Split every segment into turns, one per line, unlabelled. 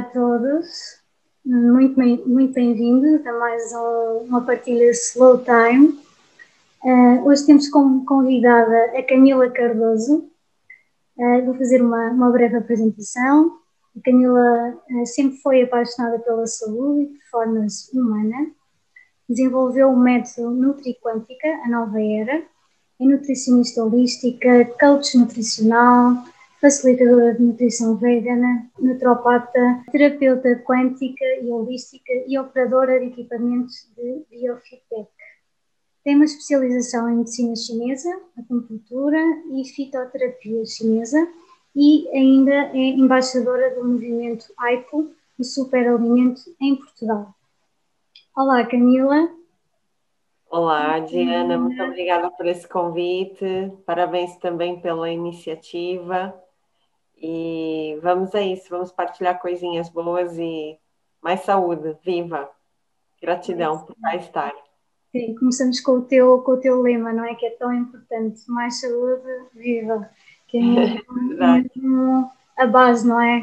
A todos, muito, bem, muito bem-vindos a mais uma partilha Slow Time. Uh, hoje temos como convidada a Camila Cardoso. Uh, vou fazer uma, uma breve apresentação. A Camila uh, sempre foi apaixonada pela saúde e performance humana. Desenvolveu o método Nutriquântica, a nova era. É nutricionista holística, coach nutricional, facilitadora de nutrição vegana, naturopata, terapeuta quântica e holística e operadora de equipamentos de biofeedback. Tem uma especialização em medicina chinesa, acupuntura e fitoterapia chinesa e ainda é embaixadora do movimento AIPO, o superalimento em Portugal. Olá, Camila.
Olá, Diana, muito obrigada por esse convite. Parabéns também pela iniciativa. E vamos a isso, vamos partilhar coisinhas boas e mais saúde, viva. Gratidão por cá estar.
Sim, começamos com o, teu, com o teu lema, não é? Que é tão importante. Mais saúde, viva. Que é mesmo, a base, não é?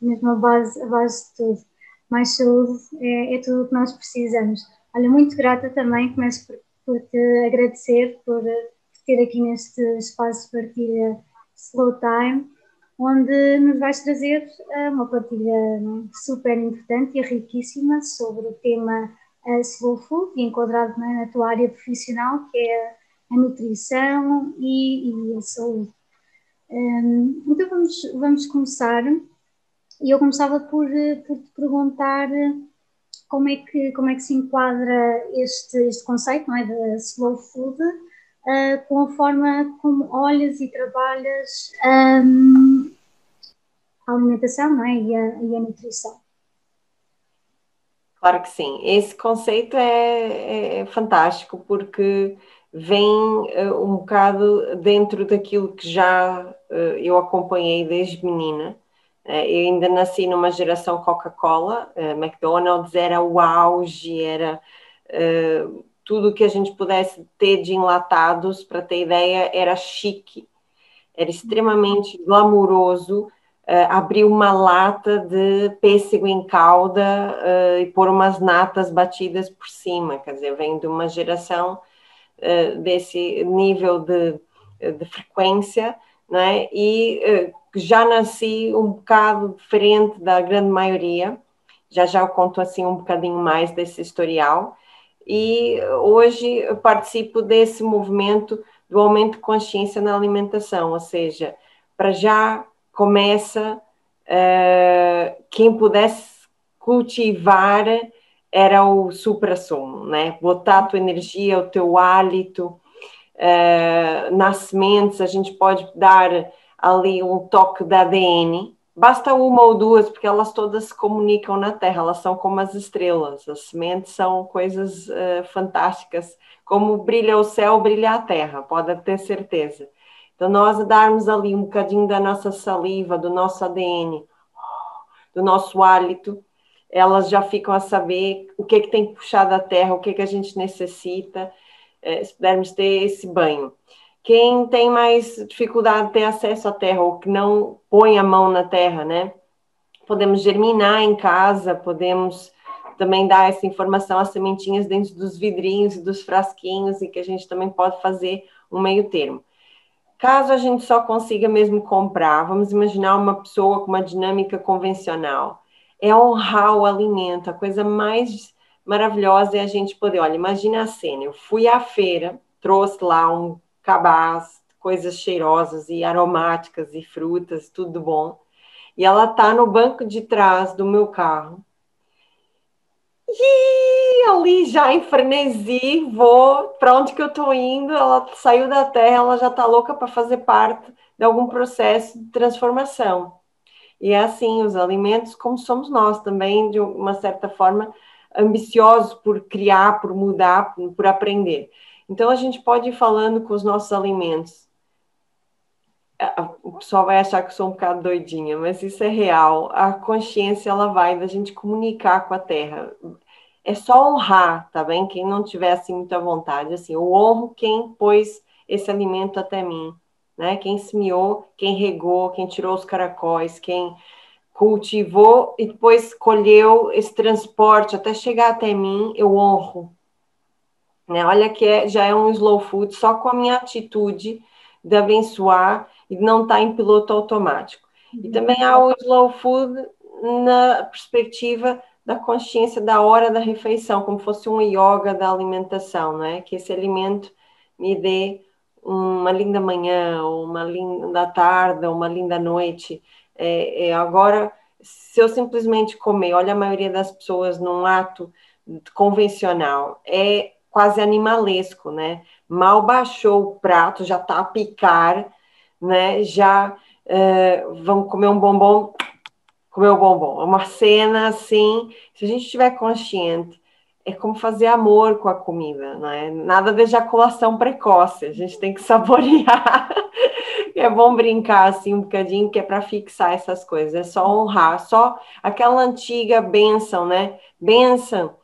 Mesmo a base, a base de tudo. Mais saúde é, é tudo o que nós precisamos. Olha, muito grata também, começo por, por te agradecer por, por ter aqui neste espaço de partilha Slow Time onde nos vais trazer eh, uma partilha super importante e riquíssima sobre o tema uh, slow food, enquadrado na tua área profissional, que é a nutrição e, e a saúde. Um, então vamos, vamos começar, e eu começava por, por te perguntar como é que, como é que se enquadra este, este conceito não é, de slow food uh, com a forma como olhas e trabalhas um, a alimentação não é? e, a, e a nutrição.
Claro que sim. Esse conceito é, é fantástico porque vem uh, um bocado dentro daquilo que já uh, eu acompanhei desde menina. Eu ainda nasci numa geração Coca-Cola, McDonald's era o auge, era tudo que a gente pudesse ter de enlatados, para ter ideia, era chique, era extremamente glamouroso uh, abrir uma lata de pêssego em calda uh, e pôr umas natas batidas por cima, quer dizer, vem de uma geração uh, desse nível de, de frequência, né? e já nasci um bocado diferente da grande maioria, já já eu conto assim um bocadinho mais desse historial, e hoje participo desse movimento do aumento de consciência na alimentação, ou seja, para já começa, uh, quem pudesse cultivar era o supra-sumo, né? Botar a tua energia, o teu hálito, uh, nas sementes, a gente pode dar ali um toque da ADN, basta uma ou duas, porque elas todas se comunicam na Terra, elas são como as estrelas, as sementes são coisas uh, fantásticas, como brilha o céu, brilha a Terra, pode ter certeza. Então, nós darmos ali um bocadinho da nossa saliva, do nosso ADN, do nosso hálito, elas já ficam a saber o que, é que tem que puxar da terra, o que, é que a gente necessita, é, se pudermos ter esse banho. Quem tem mais dificuldade de ter acesso à terra, ou que não põe a mão na terra, né? Podemos germinar em casa, podemos também dar essa informação às sementinhas dentro dos vidrinhos e dos frasquinhos, e que a gente também pode fazer um meio termo. Caso a gente só consiga mesmo comprar, vamos imaginar uma pessoa com uma dinâmica convencional, é honrar o alimento. A coisa mais maravilhosa é a gente poder, olha, imagina a cena, eu fui à feira, trouxe lá um cabaz, coisas cheirosas e aromáticas e frutas, tudo bom. E ela tá no banco de trás do meu carro. E ali já em frenesi, vou para onde que eu estou indo, ela saiu da terra, ela já está louca para fazer parte de algum processo de transformação. E é assim, os alimentos, como somos nós também, de uma certa forma, ambiciosos por criar, por mudar, por aprender. Então, a gente pode ir falando com os nossos alimentos. O pessoal vai achar que eu sou um bocado doidinha, mas isso é real. A consciência, ela vai da gente comunicar com a terra é só honrar, tá bem? Quem não tiver assim muita vontade, assim, eu honro quem pôs esse alimento até mim, né? Quem semeou, quem regou, quem tirou os caracóis, quem cultivou e depois colheu esse transporte até chegar até mim, eu honro. Né? Olha que é, já é um slow food só com a minha atitude de abençoar e de não estar em piloto automático. E também há o slow food na perspectiva da consciência da hora da refeição, como fosse um yoga da alimentação, não é? Que esse alimento me dê uma linda manhã, uma linda tarde, uma linda noite. É, é, agora, se eu simplesmente comer, olha a maioria das pessoas num ato convencional, é quase animalesco, né? Mal baixou o prato, já está a picar, né? Já uh, vão comer um bombom, comer o um bombom. É uma cena assim, se a gente estiver consciente, é como fazer amor com a comida, não é? Nada de ejaculação precoce, a gente tem que saborear. é bom brincar assim um bocadinho, que é para fixar essas coisas, é só honrar, só aquela antiga benção, né? Benção,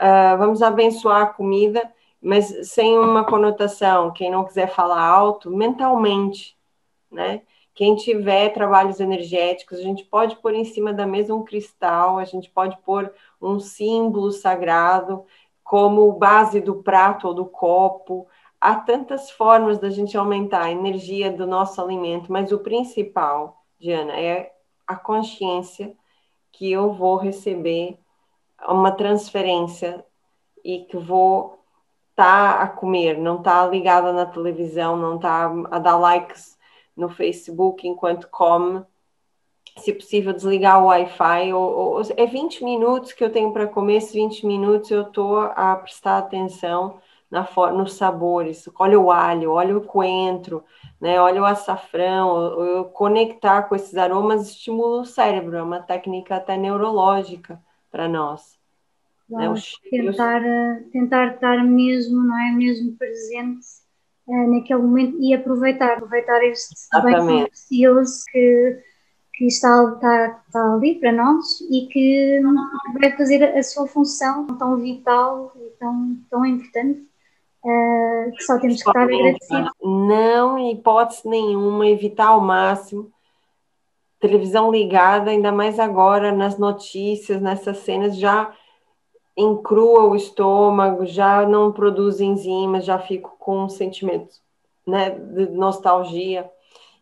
uh, vamos abençoar a comida, mas sem uma conotação, quem não quiser falar alto, mentalmente, né? Quem tiver trabalhos energéticos, a gente pode pôr em cima da mesa um cristal, a gente pode pôr um símbolo sagrado como base do prato ou do copo. Há tantas formas da gente aumentar a energia do nosso alimento, mas o principal, Diana, é a consciência que eu vou receber uma transferência e que vou estar tá a comer, não estar tá ligada na televisão, não estar tá a dar likes no Facebook enquanto come, se possível desligar o Wi-Fi, ou, ou, é 20 minutos que eu tenho para comer, esses 20 minutos eu estou a prestar atenção na, nos sabores, olha o alho, olha o coentro, né, olha o açafrão, eu conectar com esses aromas estimula o cérebro, é uma técnica até neurológica para nós.
Né, tentar, eh, tentar estar mesmo, não é, mesmo presente uh, naquele momento e aproveitar, aproveitar este bem que, que está, está, está ali para nós e que vai fazer a sua função tão vital e tão, tão importante. Uh, que só temos que estar agradecidos.
Não, em hipótese nenhuma, evitar ao máximo televisão ligada, ainda mais agora nas notícias, nessas cenas, já encrua o estômago, já não produz enzimas, já fico com sentimentos né, de nostalgia.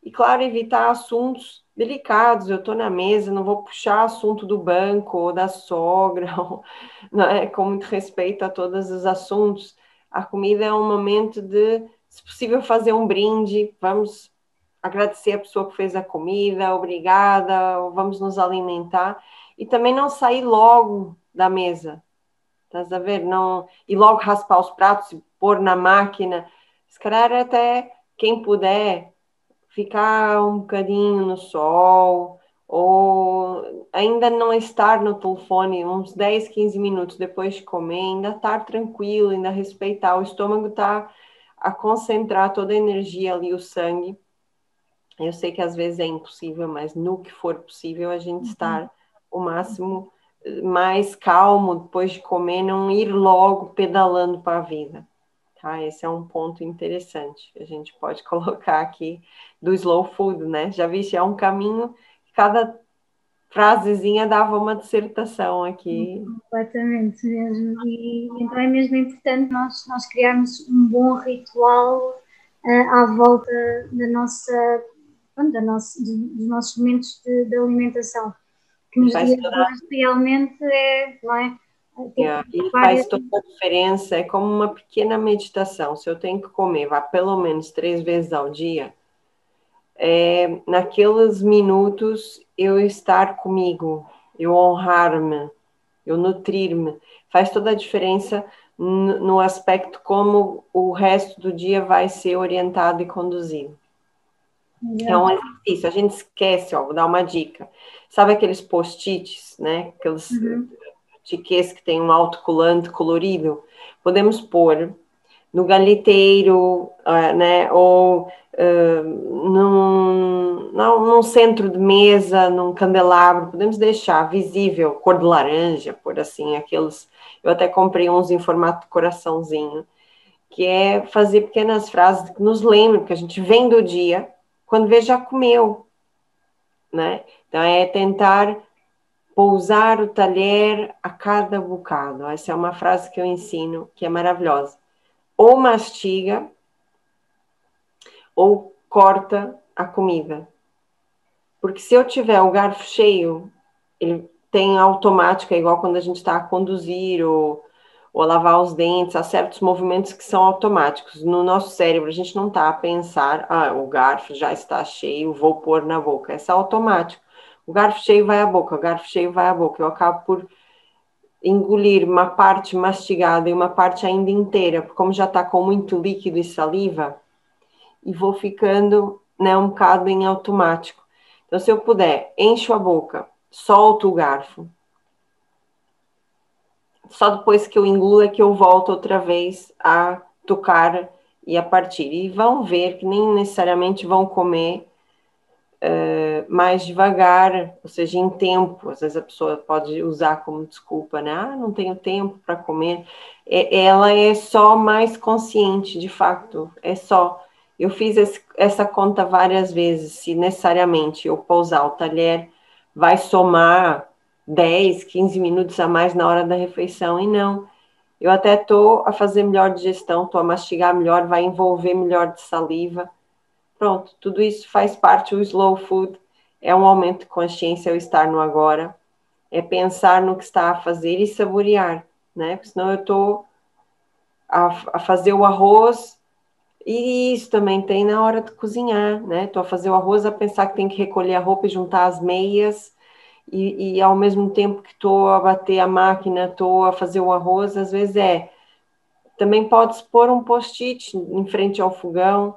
E, claro, evitar assuntos delicados. Eu estou na mesa, não vou puxar assunto do banco ou da sogra, ou, né, com muito respeito a todos os assuntos. A comida é um momento de, se possível, fazer um brinde. Vamos agradecer a pessoa que fez a comida, obrigada, vamos nos alimentar. E também não sair logo da mesa, Estás a ver? Não, e logo raspar os pratos e pôr na máquina. Se calhar até quem puder ficar um bocadinho no sol ou ainda não estar no telefone uns 10, 15 minutos depois de comer, ainda estar tranquilo, ainda respeitar. O estômago está a concentrar toda a energia ali, o sangue. Eu sei que às vezes é impossível, mas no que for possível, a gente uhum. estar o máximo mais calmo depois de comer, não ir logo pedalando para a vida. Tá? Esse é um ponto interessante que a gente pode colocar aqui do slow food, né? Já viste, é um caminho, cada frasezinha dava uma dissertação aqui.
Completamente mesmo. E então é mesmo importante nós, nós criarmos um bom ritual uh, à volta da nossa, da nossa, dos nossos momentos de, de alimentação que nos dias realmente é, não é?
Yeah, e faz toda a diferença, é como uma pequena meditação. Se eu tenho que comer, vá pelo menos três vezes ao dia, é, naqueles minutos eu estar comigo, eu honrar-me, eu nutrir-me, faz toda a diferença no aspecto como o resto do dia vai ser orientado e conduzido. É um exercício, a gente esquece, ó, vou dar uma dica. Sabe aqueles post-its, né? Aqueles uhum. tickets que tem um autocolante colorido? Podemos pôr no galiteiro, uh, né? Ou uh, num, num centro de mesa, num candelabro, podemos deixar visível, cor de laranja, por assim, aqueles. Eu até comprei uns em formato coraçãozinho, que é fazer pequenas frases que nos lembram, que a gente vem do dia, quando vê já comeu, né? Então é tentar pousar o talher a cada bocado. Essa é uma frase que eu ensino, que é maravilhosa. Ou mastiga, ou corta a comida. Porque se eu tiver o garfo cheio, ele tem automática, igual quando a gente está a conduzir ou, ou a lavar os dentes, há certos movimentos que são automáticos. No nosso cérebro, a gente não está a pensar, ah, o garfo já está cheio, vou pôr na boca. Essa é automático. O garfo cheio vai à boca, o garfo cheio vai à boca. Eu acabo por engolir uma parte mastigada e uma parte ainda inteira, porque como já está com muito líquido e saliva, e vou ficando né, um bocado em automático. Então, se eu puder, encho a boca, solto o garfo. Só depois que eu engulo é que eu volto outra vez a tocar e a partir. E vão ver que nem necessariamente vão comer uh, mais devagar, ou seja, em tempo. Às vezes a pessoa pode usar como desculpa, né? Ah, não tenho tempo para comer. É, ela é só mais consciente, de fato, é só. Eu fiz esse, essa conta várias vezes, se necessariamente eu pousar o talher, vai somar 10, 15 minutos a mais na hora da refeição, e não. Eu até estou a fazer melhor digestão, estou a mastigar melhor, vai envolver melhor de saliva. Pronto, tudo isso faz parte do slow food. É um aumento de consciência, é o estar no agora. É pensar no que está a fazer e saborear, né? Porque senão eu estou a, a fazer o arroz e isso também tem na hora de cozinhar, né? Estou a fazer o arroz a pensar que tem que recolher a roupa e juntar as meias e, e ao mesmo tempo que estou a bater a máquina, estou a fazer o arroz, às vezes é. Também pode pôr um post-it em frente ao fogão,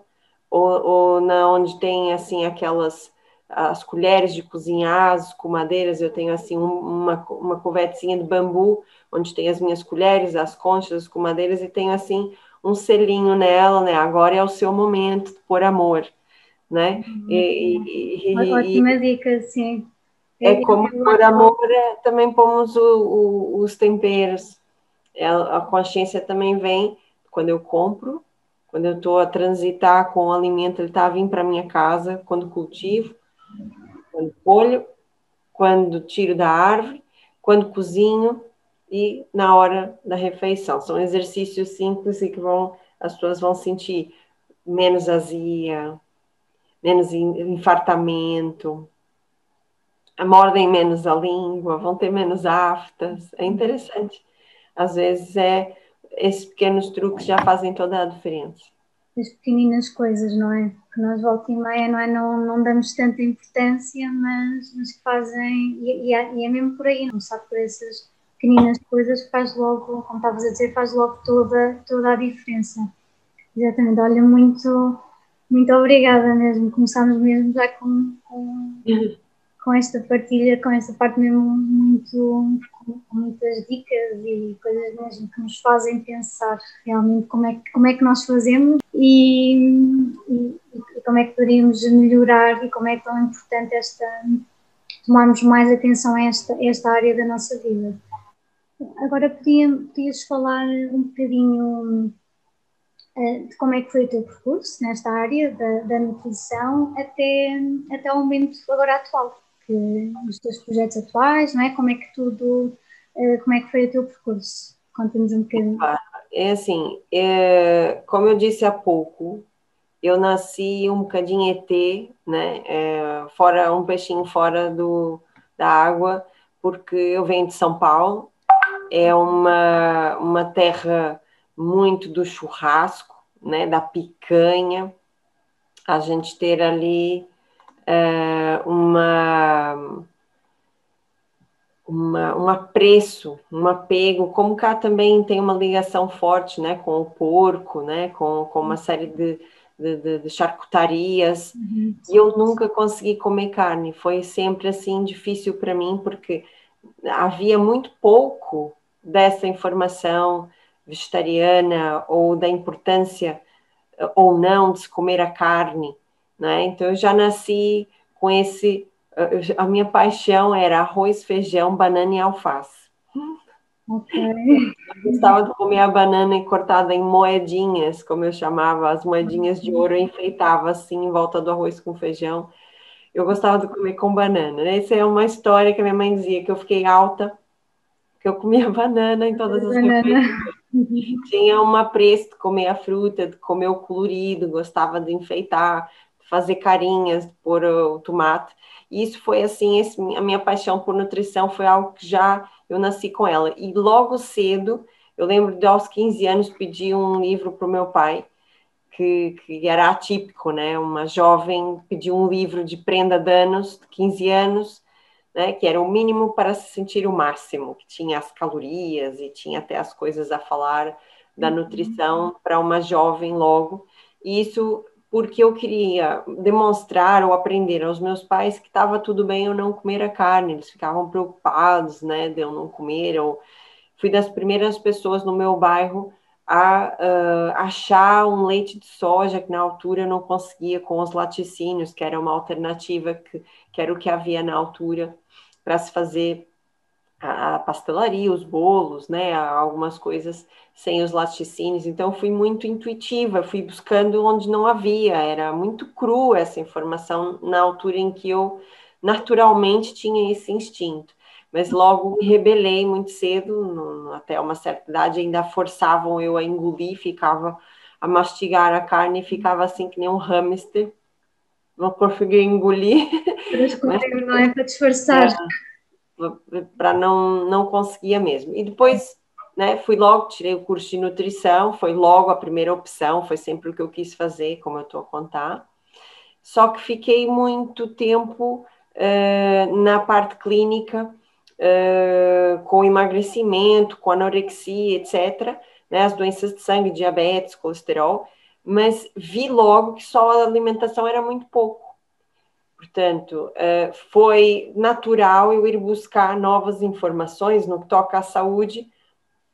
ou, ou na onde tem assim aquelas as colheres de cozinhar, as comadeiras, eu tenho assim uma, uma covetezinha de bambu, onde tem as minhas colheres, as conchas, as comadeiras, e tenho assim um selinho nela, né? Agora é o seu momento por amor, né?
Uhum. E, e, Ótima e, dica, sim.
É como por amor, é, também pomos o, o, os temperos. É, a consciência também vem quando eu compro, quando eu estou a transitar com o alimento, ele está a vir para minha casa, quando cultivo, quando colho, quando tiro da árvore, quando cozinho e na hora da refeição. São exercícios simples e que vão, as pessoas vão sentir menos azia, menos infartamento, mordem menos a língua, vão ter menos aftas. É interessante. Às vezes é esses pequenos truques já fazem toda a diferença.
As pequeninas coisas, não é? Que nós volta e meia, não é? Não, não damos tanta importância, mas, que fazem, e, e, é, e é mesmo por aí, não sabe por essas pequeninas coisas que faz logo, como estavas a dizer, faz logo toda, toda a diferença. Exatamente, olha, muito, muito obrigada mesmo. Começámos mesmo já com, com com esta partilha, com esta parte mesmo muito, muitas dicas e coisas mesmo que nos fazem pensar realmente como é, como é que nós fazemos e, e, e como é que poderíamos melhorar e como é tão importante esta tomarmos mais atenção a esta, esta área da nossa vida. Agora podia, podias falar um bocadinho uh, de como é que foi o teu percurso nesta área da, da nutrição até, até o momento agora atual que, os teus projetos atuais, não é? Como é que tudo, eh, como é que foi o teu percurso? Conta-nos um bocadinho.
É assim, é, como eu disse há pouco, eu nasci um bocadinho ET, né? É, fora um peixinho fora do, da água, porque eu venho de São Paulo, é uma, uma terra muito do churrasco, né? Da picanha, a gente ter ali é, uma, uma, um apreço, um apego, como cá também tem uma ligação forte né, com o porco, né, com, com uma série de, de, de, de charcutarias, uhum. e eu nunca consegui comer carne, foi sempre assim difícil para mim, porque havia muito pouco dessa informação vegetariana ou da importância ou não de se comer a carne né? Então eu já nasci com esse. A minha paixão era arroz, feijão, banana e alface. Okay. Eu gostava de comer a banana cortada em moedinhas, como eu chamava, as moedinhas de ouro, eu enfeitava assim em volta do arroz com feijão. eu gostava de comer com banana. Essa é uma história que a minha mãe dizia, que eu fiquei alta, que eu comia banana em todas as refeições. Tinha uma pressa de comer a fruta, de comer o colorido, gostava de enfeitar, fazer carinhas, de pôr o tomate. E isso foi assim, esse, a minha paixão por nutrição foi algo que já eu nasci com ela. E logo cedo, eu lembro de aos 15 anos pedir um livro para o meu pai, que, que, era atípico, né? Uma jovem pediu um livro de prenda de anos, de 15 anos, né? Que era o mínimo para se sentir o máximo, que tinha as calorias e tinha até as coisas a falar da uhum. nutrição para uma jovem logo. E isso porque eu queria demonstrar ou aprender aos meus pais que estava tudo bem eu não comer a carne, eles ficavam preocupados, né, de eu não comer. Eu fui das primeiras pessoas no meu bairro a uh, achar um leite de soja que na altura eu não conseguia com os laticínios, que era uma alternativa que, que era o que havia na altura para se fazer a pastelaria, os bolos, né, algumas coisas sem os laticínios. Então fui muito intuitiva, fui buscando onde não havia, era muito cru essa informação na altura em que eu naturalmente tinha esse instinto. Mas logo me rebelei muito cedo, no, até uma certa idade ainda forçavam eu a engolir, ficava a mastigar a carne, ficava assim que nem um hamster, não conseguia engolir.
Mas, não é para disfarçar. É,
para não, não conseguia mesmo. E depois, né, fui logo, tirei o curso de nutrição, foi logo a primeira opção, foi sempre o que eu quis fazer, como eu estou a contar. Só que fiquei muito tempo uh, na parte clínica, uh, com emagrecimento, com anorexia, etc., né, as doenças de sangue, diabetes, colesterol, mas vi logo que só a alimentação era muito pouco Portanto, eh, foi natural eu ir buscar novas informações no que toca à saúde.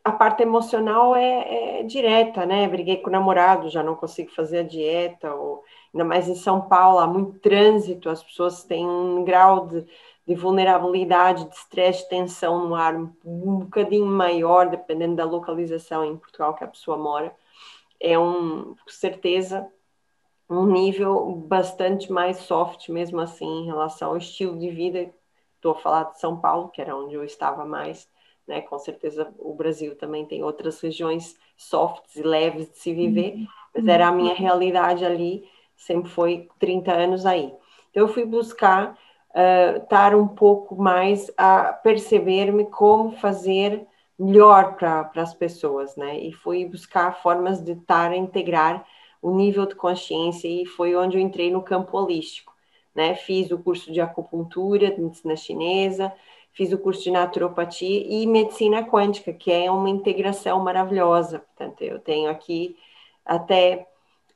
A parte emocional é, é direta, né? Briguei com o namorado, já não consigo fazer a dieta, ou ainda mais em São Paulo, há muito trânsito, as pessoas têm um grau de, de vulnerabilidade, de estresse, tensão no ar um bocadinho maior, dependendo da localização em Portugal que a pessoa mora. É um, com certeza, um nível bastante mais soft, mesmo assim, em relação ao estilo de vida. Estou a falar de São Paulo, que era onde eu estava mais, né? Com certeza o Brasil também tem outras regiões softs e leves de se viver, uhum. mas era a minha realidade ali, sempre foi 30 anos aí. Então eu fui buscar uh, estar um pouco mais a perceber-me como fazer melhor para as pessoas, né? E fui buscar formas de estar a integrar o nível de consciência e foi onde eu entrei no campo holístico. Né? Fiz o curso de acupuntura, de medicina chinesa, fiz o curso de naturopatia e medicina quântica, que é uma integração maravilhosa. Portanto, eu tenho aqui até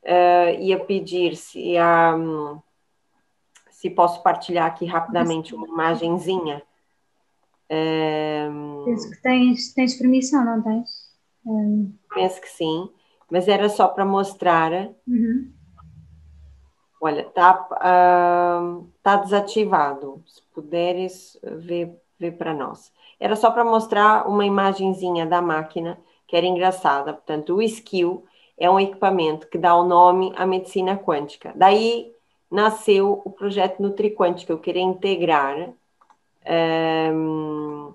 uh, ia pedir se, um, se posso partilhar aqui rapidamente uma imagenzinha.
Um, Penso que tens, tens permissão, não tens?
Um... Penso que sim mas era só para mostrar. Uhum. Olha, tá, uh, tá desativado. Se puderes ver, ver para nós. Era só para mostrar uma imagenzinha da máquina que era engraçada. Portanto, o skill é um equipamento que dá o nome à medicina quântica. Daí nasceu o projeto NutriQuântica. Eu queria integrar. Um,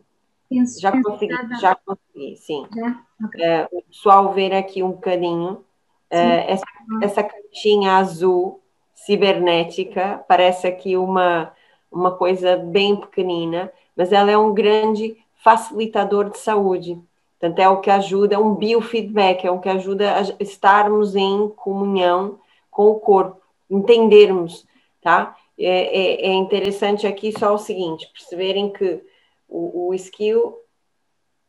Penso, já consegui, já consegui, sim. Já? Okay. É, o pessoal ver aqui um bocadinho. É, essa, essa caixinha azul cibernética parece aqui uma, uma coisa bem pequenina, mas ela é um grande facilitador de saúde. Portanto, é o que ajuda, é um biofeedback, é o que ajuda a estarmos em comunhão com o corpo, entendermos, tá? É, é, é interessante aqui só o seguinte, perceberem que o, o skill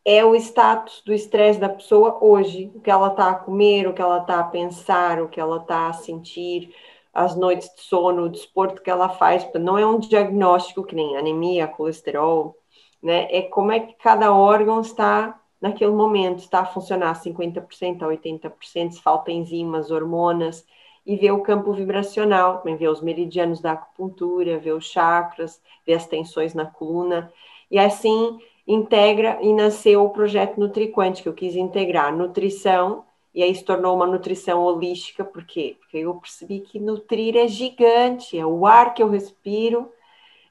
é o status do estresse da pessoa hoje, o que ela está a comer, o que ela está a pensar, o que ela está a sentir, as noites de sono, o desporto que ela faz. Não é um diagnóstico que nem anemia, colesterol, né? É como é que cada órgão está naquele momento, está a funcionar 50% a 80%, se falta enzimas, hormonas, e ver o campo vibracional, também ver os meridianos da acupuntura, ver os chakras, ver as tensões na coluna. E assim integra e nasceu o projeto NutriQuant, que eu quis integrar nutrição e aí se tornou uma nutrição holística, por quê? Porque eu percebi que nutrir é gigante, é o ar que eu respiro,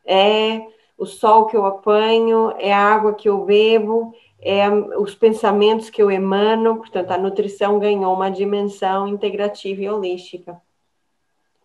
é o sol que eu apanho, é a água que eu bebo, é os pensamentos que eu emano, portanto, a nutrição ganhou uma dimensão integrativa e holística.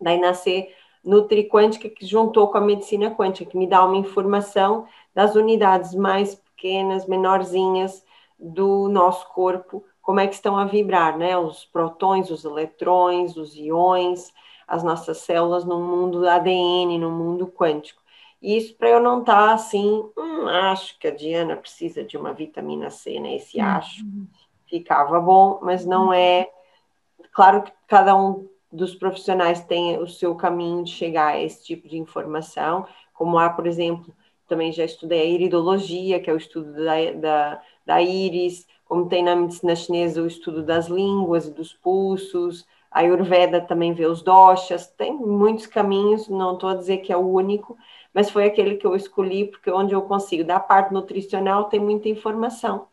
Daí nascer Nutriquântica, que juntou com a medicina quântica, que me dá uma informação das unidades mais pequenas, menorzinhas do nosso corpo, como é que estão a vibrar, né? Os protões, os eletrões, os iões, as nossas células no mundo ADN, no mundo quântico. E isso para eu não estar tá assim, hum, acho que a Diana precisa de uma vitamina C, né? Esse uhum. acho ficava bom, mas não é. Claro que cada um dos profissionais tem o seu caminho de chegar a esse tipo de informação, como há, por exemplo, também já estudei a iridologia, que é o estudo da, da, da íris, como tem na medicina chinesa o estudo das línguas e dos pulsos, a Ayurveda também vê os doshas, tem muitos caminhos, não estou a dizer que é o único, mas foi aquele que eu escolhi porque onde eu consigo, da parte nutricional tem muita informação.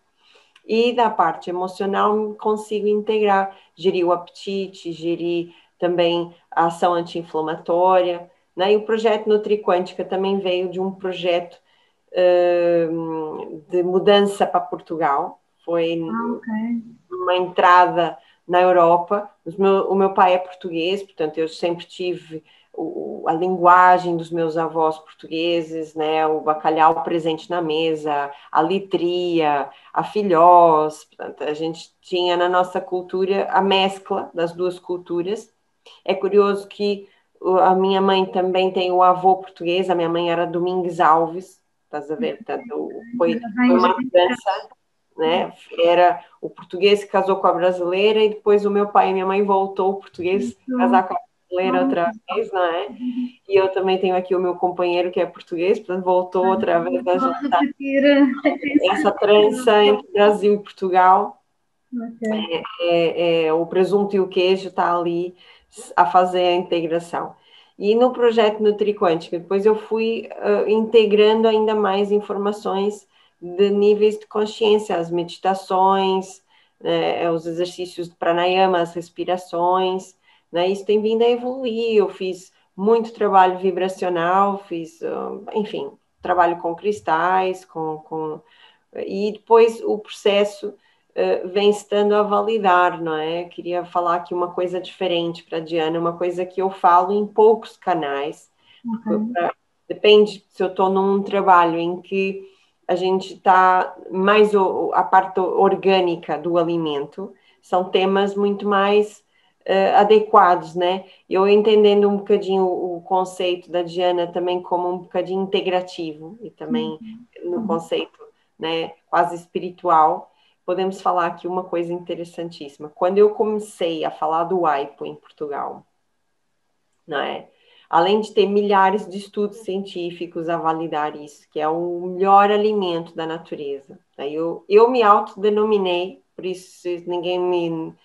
E da parte emocional consigo integrar, gerir o apetite, gerir também a ação anti-inflamatória, né? E o projeto Nutriquântica também veio de um projeto uh, de mudança para Portugal, foi ah, okay. uma entrada na Europa. Meu, o meu pai é português, portanto, eu sempre tive o, a linguagem dos meus avós portugueses, né? O bacalhau presente na mesa, a litria, a filhós. Portanto, a gente tinha na nossa cultura a mescla das duas culturas. É curioso que a minha mãe também tem o avô português, a minha mãe era Domingues Alves, estás a ver? Portanto, foi, foi uma mudança né? Era o português que casou com a brasileira e depois o meu pai e minha mãe voltou o português casar com a brasileira outra vez, não é? E eu também tenho aqui o meu companheiro que é português, portanto voltou outra vez a juntar essa trança entre Brasil e Portugal. É, é, é, o presunto e o queijo está ali a fazer a integração. E no projeto NutriQuântica, depois eu fui uh, integrando ainda mais informações de níveis de consciência, as meditações, né, os exercícios de pranayama, as respirações, né, isso tem vindo a evoluir. Eu fiz muito trabalho vibracional, fiz, enfim, trabalho com cristais, com, com e depois o processo uh, vem estando a validar, não é? Queria falar aqui uma coisa diferente para a Diana, uma coisa que eu falo em poucos canais. Uhum. Pra, depende se eu estou num trabalho em que a gente está mais o, a parte orgânica do alimento, são temas muito mais uh, adequados, né? Eu entendendo um bocadinho o, o, conceito da Diana também como um bocadinho integrativo e também uhum. no conceito, né, quase espiritual, podemos falar aqui uma coisa interessantíssima. Quando eu comecei a falar do AIPO em Portugal, não é? além de ter milhares de estudos científicos a validar isso, que é o melhor alimento da natureza. Eu, eu me autodenominei, por isso ninguém me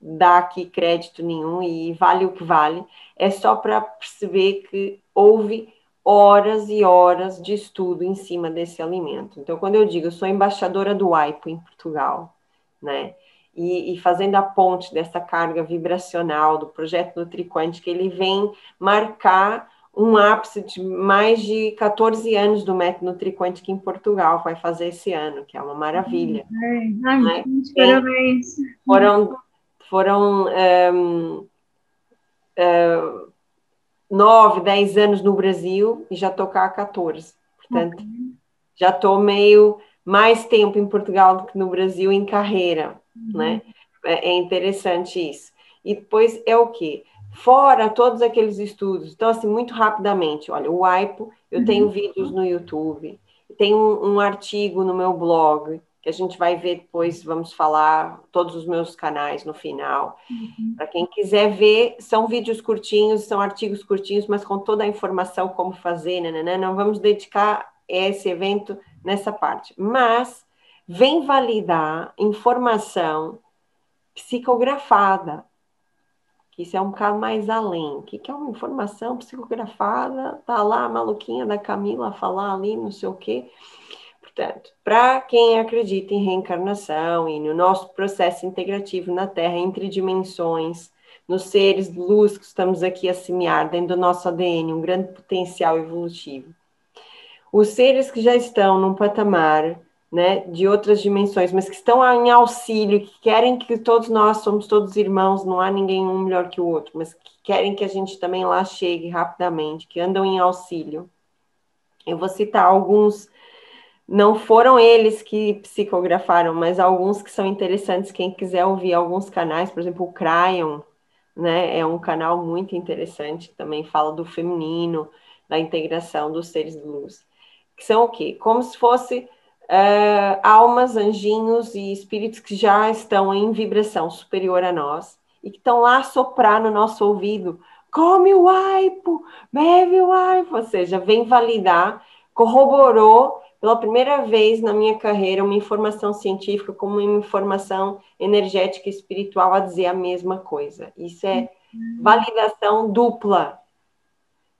dá aqui crédito nenhum e vale o que vale, é só para perceber que houve horas e horas de estudo em cima desse alimento. Então, quando eu digo, eu sou embaixadora do AIPO em Portugal, né? e, e, fazendo a ponte dessa carga vibracional do projeto Nutriquântica, ele vem marcar um ápice de mais de 14 anos do método Nutriquântica em Portugal, vai fazer esse ano, que é uma maravilha.
Ai, né? parabéns.
Foram, foram um, um, 9, 10 anos no Brasil e já estou cá há 14. Portanto, okay. já estou meio mais tempo em Portugal do que no Brasil em carreira né? É, é interessante isso. E depois é o que? Fora todos aqueles estudos, então, assim, muito rapidamente, olha, o AIPO, eu tenho uhum. vídeos no YouTube, tem um, um, artigo no meu blog, que a gente vai ver depois, vamos falar, todos os meus canais no final. Uhum. Para quem quiser ver, são vídeos curtinhos, são artigos curtinhos, mas com toda a informação como fazer, né, né, né não vamos dedicar esse evento nessa parte. Mas vem validar informação psicografada, que isso é um bocado mais além. O que é uma informação psicografada? Tá lá a maluquinha da Camila falar ali, não sei o quê. Portanto, para quem acredita em reencarnação e no nosso processo integrativo na Terra, entre dimensões, nos seres de luz que estamos aqui a semear dentro do nosso ADN, um grande potencial evolutivo. Os seres que já estão num patamar né, de outras dimensões, mas que estão em auxílio, que querem que todos nós somos todos irmãos, não há ninguém um melhor que o outro, mas que querem que a gente também lá chegue rapidamente, que andam em auxílio. Eu vou citar alguns não foram eles que psicografaram, mas alguns que são interessantes. Quem quiser ouvir alguns canais, por exemplo, o Cryon, né, é um canal muito interessante, também fala do feminino, da integração dos seres de luz. Que são o quê? Como se fosse uh, almas, anjinhos e espíritos que já estão em vibração superior a nós e que estão lá soprar no nosso ouvido. Come o aipo, bebe o aipo, ou seja, vem validar, corroborou pela primeira vez na minha carreira, uma informação científica como uma informação energética e espiritual a dizer a mesma coisa. Isso é validação dupla.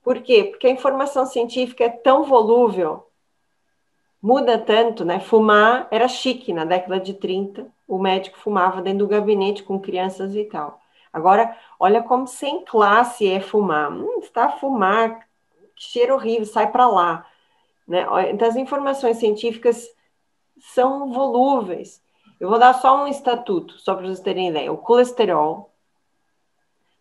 Por quê? Porque a informação científica é tão volúvel, muda tanto, né? Fumar era chique na década de 30, o médico fumava dentro do gabinete com crianças e tal. Agora, olha como sem classe é fumar. Hum, está a fumar, que cheiro horrível, sai para lá. Né? Então, as informações científicas são volúveis. Eu vou dar só um estatuto, só para vocês terem ideia. O colesterol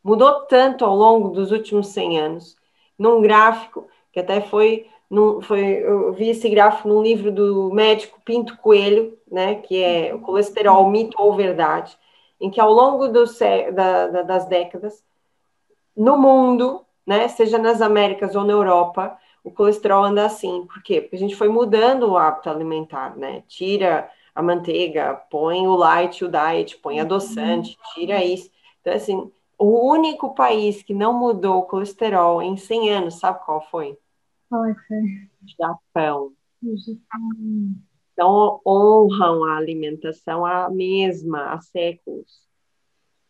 mudou tanto ao longo dos últimos 100 anos, num gráfico que até foi, num, foi eu vi esse gráfico num livro do médico Pinto Coelho, né, que é o colesterol, mito ou verdade, em que ao longo do, da, da, das décadas, no mundo, né, seja nas Américas ou na Europa, o colesterol anda assim. Por quê? Porque a gente foi mudando o hábito alimentar, né? Tira a manteiga, põe o light, o diet, põe adoçante, tira isso. Então, assim, o único país que não mudou o colesterol em 100 anos, sabe qual foi?
Qual é
Japão. Então, honram a alimentação a mesma, há séculos.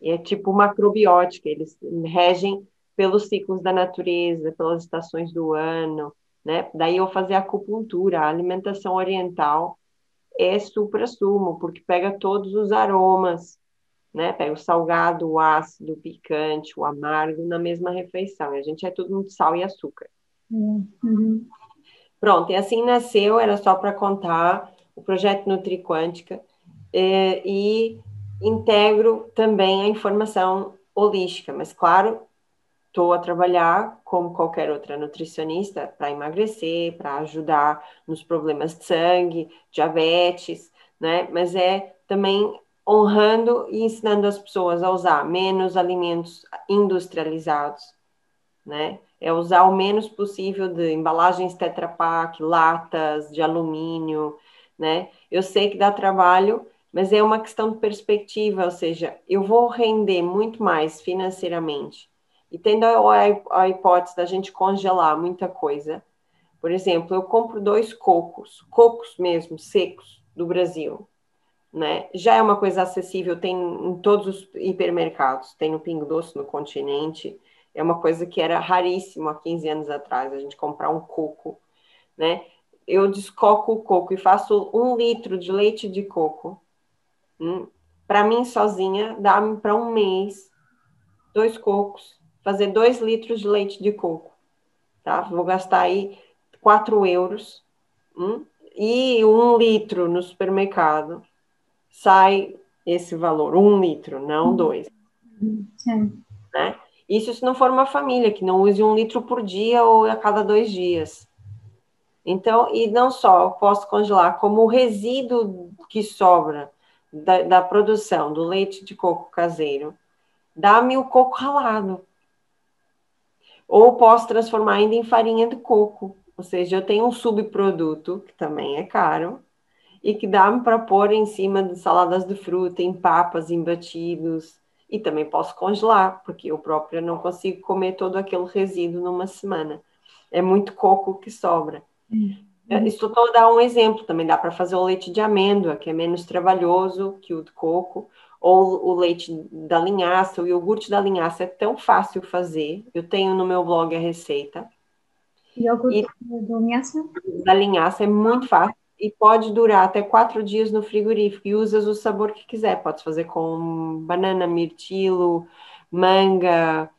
É tipo macrobiótica, eles regem pelos ciclos da natureza, pelas estações do ano, né? Daí eu fazer acupuntura, a alimentação oriental é supra-sumo, porque pega todos os aromas, né? Pega o salgado, o ácido, o picante, o amargo na mesma refeição. E a gente é tudo muito sal e açúcar.
Uhum.
Pronto, e assim nasceu, era só para contar o projeto NutriQuântica eh, e integro também a informação holística, mas claro, estou a trabalhar como qualquer outra nutricionista para emagrecer, para ajudar nos problemas de sangue, diabetes, né? Mas é também honrando e ensinando as pessoas a usar menos alimentos industrializados, né? É usar o menos possível de embalagens Tetra Pak, latas de alumínio, né? Eu sei que dá trabalho, mas é uma questão de perspectiva, ou seja, eu vou render muito mais financeiramente e tendo a, a hipótese da gente congelar muita coisa, por exemplo, eu compro dois cocos, cocos mesmo, secos, do Brasil, né? Já é uma coisa acessível, tem em todos os hipermercados, tem no Pingo Doce, no continente, é uma coisa que era raríssimo há 15 anos atrás, a gente comprar um coco, né? Eu descoco o coco e faço um litro de leite de coco. Hum, para mim, sozinha, dá-me para um mês dois cocos fazer dois litros de leite de coco, tá? Vou gastar aí 4 euros hum? e um litro no supermercado sai esse valor, um litro, não uhum. dois.
Sim.
Né? Isso se não for uma família que não use um litro por dia ou a cada dois dias. Então, e não só eu posso congelar, como o resíduo que sobra da, da produção do leite de coco caseiro, dá-me o coco ralado. Ou posso transformar ainda em farinha de coco. Ou seja, eu tenho um subproduto, que também é caro, e que dá para pôr em cima de saladas de fruta, em papas, em batidos. E também posso congelar, porque eu própria não consigo comer todo aquele resíduo numa semana. É muito coco que sobra. Uhum. Estou a dar um exemplo, também dá para fazer o leite de amêndoa, que é menos trabalhoso que o de coco, ou o leite da linhaça, o iogurte da linhaça é tão fácil fazer. Eu tenho no meu blog a receita.
Iogurte e, da linhaça?
Da linhaça é muito fácil. e pode durar até quatro dias no frigorífico e usas o sabor que quiser. Pode fazer com banana, mirtilo, manga,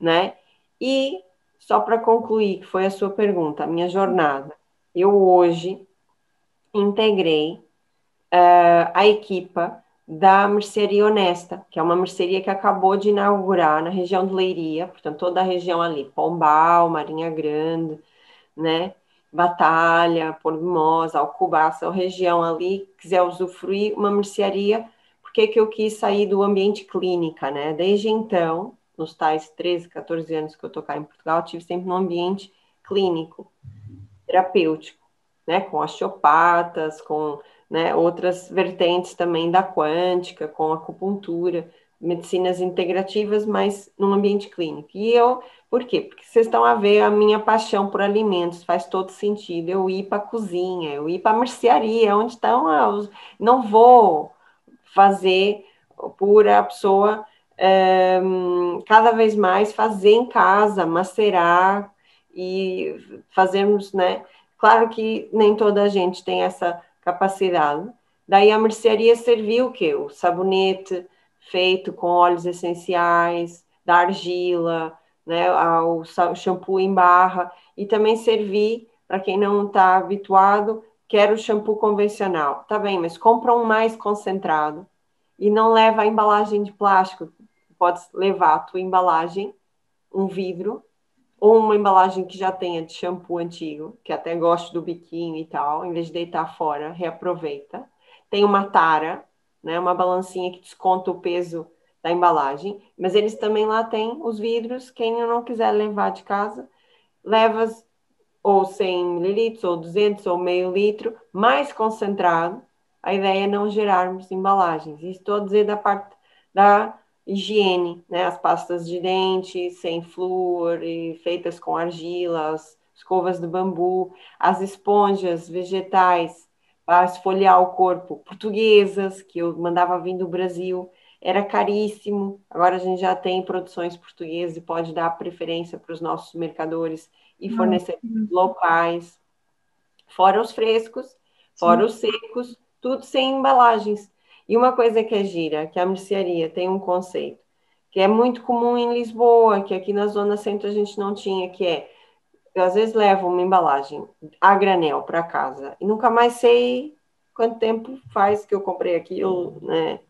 né? E só para concluir, que foi a sua pergunta, a minha jornada. Eu hoje integrei uh, a equipa da Mercearia Honesta, que é uma mercearia que acabou de inaugurar na região de Leiria, portanto, toda a região ali, Pombal, Marinha Grande, né? Batalha, Pormosa, Alcobaça, a região ali, quiser usufruir uma mercearia, porque que eu quis sair do ambiente clínica, né? Desde então, nos tais 13, 14 anos que eu tô cá em Portugal, tive sempre um ambiente clínico, terapêutico, né? Com osteopatas, com né, outras vertentes também da quântica, com acupuntura, medicinas integrativas, mas num ambiente clínico. E eu por quê? Porque vocês estão a ver a minha paixão por alimentos, faz todo sentido. Eu ir para a cozinha, eu ir para a mercearia, onde estão os. Não vou fazer por a pessoa um, cada vez mais fazer em casa, macerar e fazermos, né? Claro que nem toda a gente tem essa capacidade. Daí a mercearia serviu o quê? O sabonete feito com óleos essenciais, da argila, né, ao shampoo em barra e também servir para quem não está habituado, quer o shampoo convencional. Tá bem, mas compra um mais concentrado e não leva a embalagem de plástico. Pode levar a tua embalagem, um vidro, ou uma embalagem que já tenha de shampoo antigo, que até gosto do biquinho e tal, em vez de deitar fora, reaproveita. Tem uma tara, né, uma balancinha que desconta o peso da embalagem, mas eles também lá têm os vidros, quem não quiser levar de casa, leva ou 100 mililitros, ou 200, ou meio litro, mais concentrado, a ideia é não gerarmos embalagens. Estou a dizer da parte da higiene, né? As pastas de dente sem flúor e feitas com argila, as escovas de bambu, as esponjas vegetais para esfoliar o corpo, portuguesas, que eu mandava vir do Brasil, era caríssimo. Agora a gente já tem produções portuguesas e pode dar preferência para os nossos mercadores e fornecedores locais. Fora os frescos, fora Sim. os secos, tudo sem embalagens. E uma coisa que é gira, que a mercearia tem um conceito, que é muito comum em Lisboa, que aqui na Zona Centro a gente não tinha, que é, eu às vezes levo uma embalagem a granel para casa e nunca mais sei quanto tempo faz que eu comprei aquilo, né?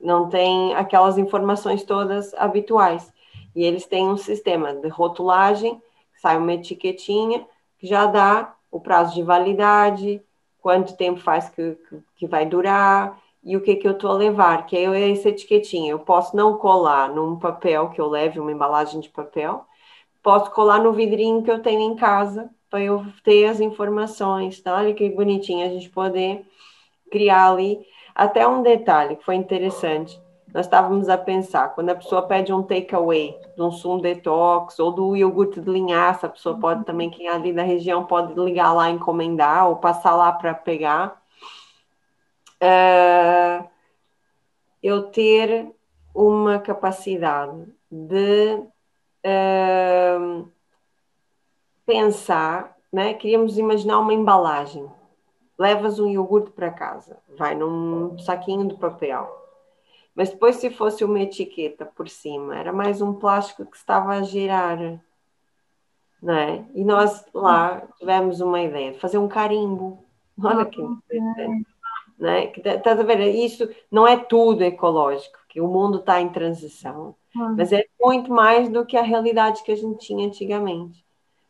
não tem aquelas informações todas habituais. E eles têm um sistema de rotulagem, sai uma etiquetinha que já dá o prazo de validade, quanto tempo faz que, que vai durar e o que, que eu estou a levar, que é essa etiquetinha. Eu posso não colar num papel que eu leve, uma embalagem de papel, posso colar no vidrinho que eu tenho em casa para eu ter as informações. Tá? Olha que bonitinho a gente poder criar ali até um detalhe que foi interessante. Nós estávamos a pensar, quando a pessoa pede um takeaway de um sumo detox ou do iogurte de linhaça, a pessoa pode também, quem é ali da região, pode ligar lá, encomendar ou passar lá para pegar. Uh, eu ter uma capacidade de uh, pensar, né? queríamos imaginar uma embalagem levas um iogurte para casa, vai num saquinho de papel. Mas depois, se fosse uma etiqueta por cima, era mais um plástico que estava a girar. Não é? E nós lá tivemos uma ideia de fazer um carimbo. Olha que interessante. Não é? Estás a ver? Isso não é tudo ecológico, que o mundo está em transição, mas é muito mais do que a realidade que a gente tinha antigamente.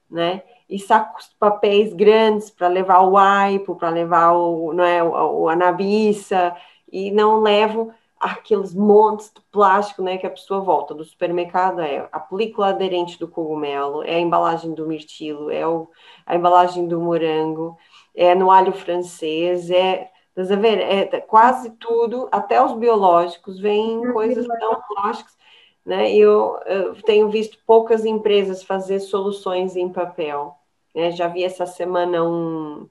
Né? e sacos de papéis grandes para levar o aipo, para levar o, não é, o, o anabiça, e não levo aqueles montes de plástico né, que a pessoa volta do supermercado, é a película aderente do cogumelo, é a embalagem do mirtilo, é o, a embalagem do morango, é no alho francês, é, estás a ver, é quase tudo, até os biológicos, vêm coisas tão plásticas, né, eu, eu tenho visto poucas empresas fazer soluções em papel, né? Já vi essa semana um,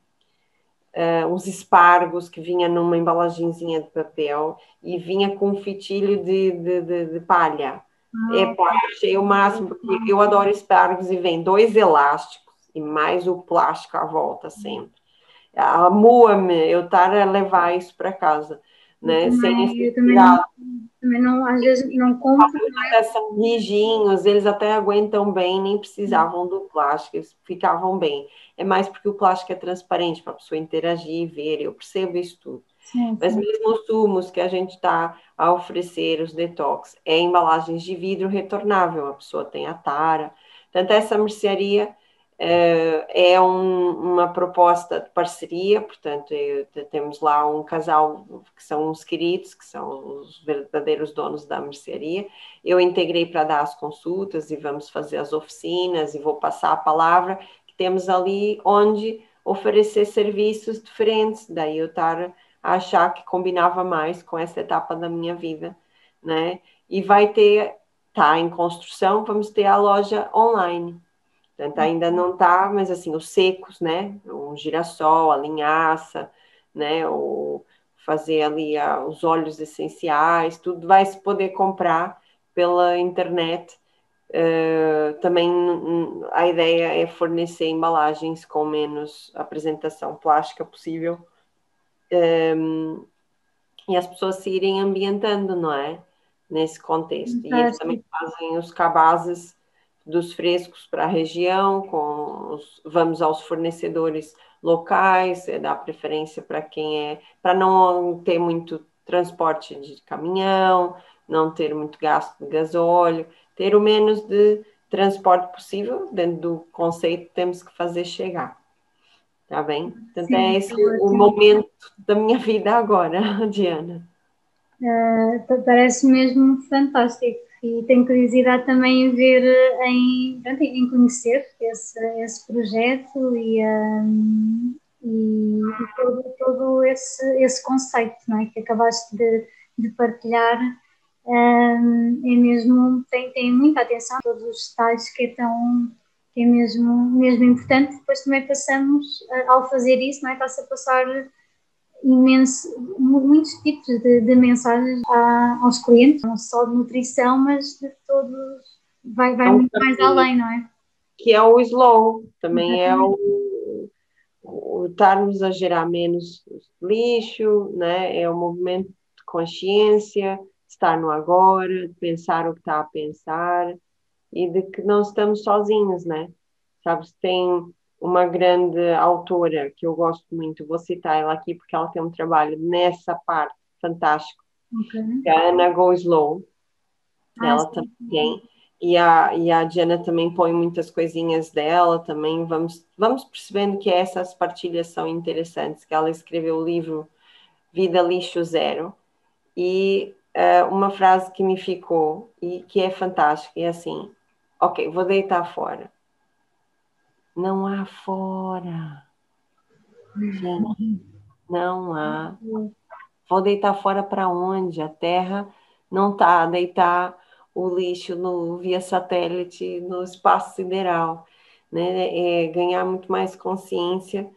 uh, uns espargos que vinha numa embalagenzinha de papel e vinha com um fitilho de, de, de, de palha. Ah, é, pá, achei o máximo, porque eu adoro espargos e vem dois elásticos e mais o plástico à volta sempre. Amua-me eu estar a levar isso para casa, né? Sem
também não, às vezes não compro.
Até são rijinhos, eles até aguentam bem, nem precisavam do plástico, eles ficavam bem. É mais porque o plástico é transparente para a pessoa interagir, ver, eu percebo isso tudo. Sim, sim. Mas mesmo os sumos que a gente está a oferecer, os detox, é embalagens de vidro retornável, a pessoa tem a tara. Portanto, essa mercearia é um, uma proposta de parceria, portanto, eu, temos lá um casal que são os queridos, que são os verdadeiros donos da mercearia. Eu integrei para dar as consultas e vamos fazer as oficinas e vou passar a palavra que temos ali onde oferecer serviços diferentes. Daí eu estar a achar que combinava mais com essa etapa da minha vida, né? E vai ter, tá em construção, vamos ter a loja online Portanto, ainda não está, mas assim, os secos, né? O girassol, a linhaça, né? O fazer ali a, os óleos essenciais, tudo vai se poder comprar pela internet. Uh, também a ideia é fornecer embalagens com menos apresentação plástica possível um, e as pessoas se irem ambientando, não é? Nesse contexto. E eles também fazem os cabazes dos frescos para a região, com os, vamos aos fornecedores locais, é, dar preferência para quem é, para não ter muito transporte de caminhão, não ter muito gasto de gasóleo, ter o menos de transporte possível, dentro do conceito temos que fazer chegar. Tá bem? Então Sim, é esse o momento da minha vida agora, Diana.
Uh, parece mesmo fantástico e tenho curiosidade também em ver, em, em conhecer esse, esse projeto e, um, e, e, todo, todo esse, esse conceito não é? que acabaste de, de partilhar. Um, é mesmo, tem, tem muita atenção a todos os detalhes que é tão que é mesmo, mesmo importante. Depois também passamos, ao fazer isso, não é? está-se a passar imenso, muitos tipos de, de mensagens a, aos clientes, não só de nutrição, mas de todos, vai, vai muito mais além, não é?
Que é o slow, também é o, o estarmos a gerar menos lixo, né? é o movimento de consciência, estar no agora, pensar o que está a pensar e de que não estamos sozinhos, né? Sabes, tem uma grande autora que eu gosto muito, vou citar ela aqui porque ela tem um trabalho nessa parte fantástico, okay. que é a Ana Go Slow, ah, ela sim. também, e a, e a Diana também põe muitas coisinhas dela também, vamos, vamos percebendo que essas partilhas são interessantes, que ela escreveu o livro Vida Lixo Zero, e uh, uma frase que me ficou, e que é fantástica, é assim, ok, vou deitar fora, não há fora. Gente, não há. Vou deitar fora para onde? A Terra não a deitar o lixo no, via satélite no espaço sideral. Né? É ganhar muito mais consciência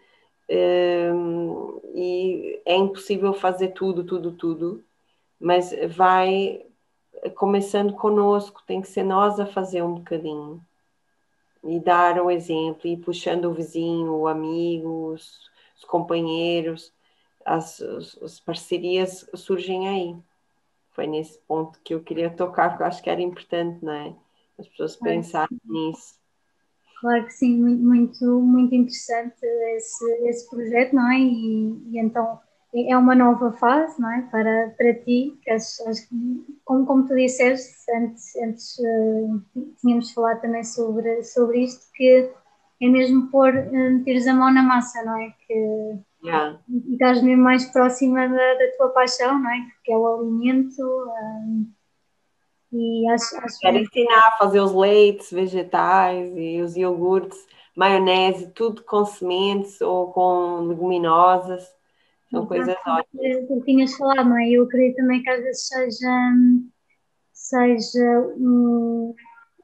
é, e é impossível fazer tudo, tudo, tudo, mas vai começando conosco, tem que ser nós a fazer um bocadinho e dar o exemplo, e puxando o vizinho, o amigo, os, os companheiros, as, as, parcerias surgem aí. Foi nesse ponto que eu queria tocar, porque eu acho que era importante, não é? As pessoas claro pensarem nisso.
Claro que sim, muito, muito, muito interessante esse, esse projeto, não é? E, e então é uma nova fase, não é? Para, para ti, como, como tu disseste, antes, antes uh, tínhamos falado também sobre, sobre isto, que é mesmo pôr, uh, meteres a mão na massa, não é? Que, yeah. E estás mesmo mais próxima da, da, tua paixão, não é? Que é o alimento. Uh, e acho, acho
Quero que... ensinar a fazer os leites vegetais e os iogurtes, maionese, tudo com sementes ou com leguminosas são coisas ótimas.
Tu tinhas falado, não é? Eu acredito também que às vezes seja, seja um,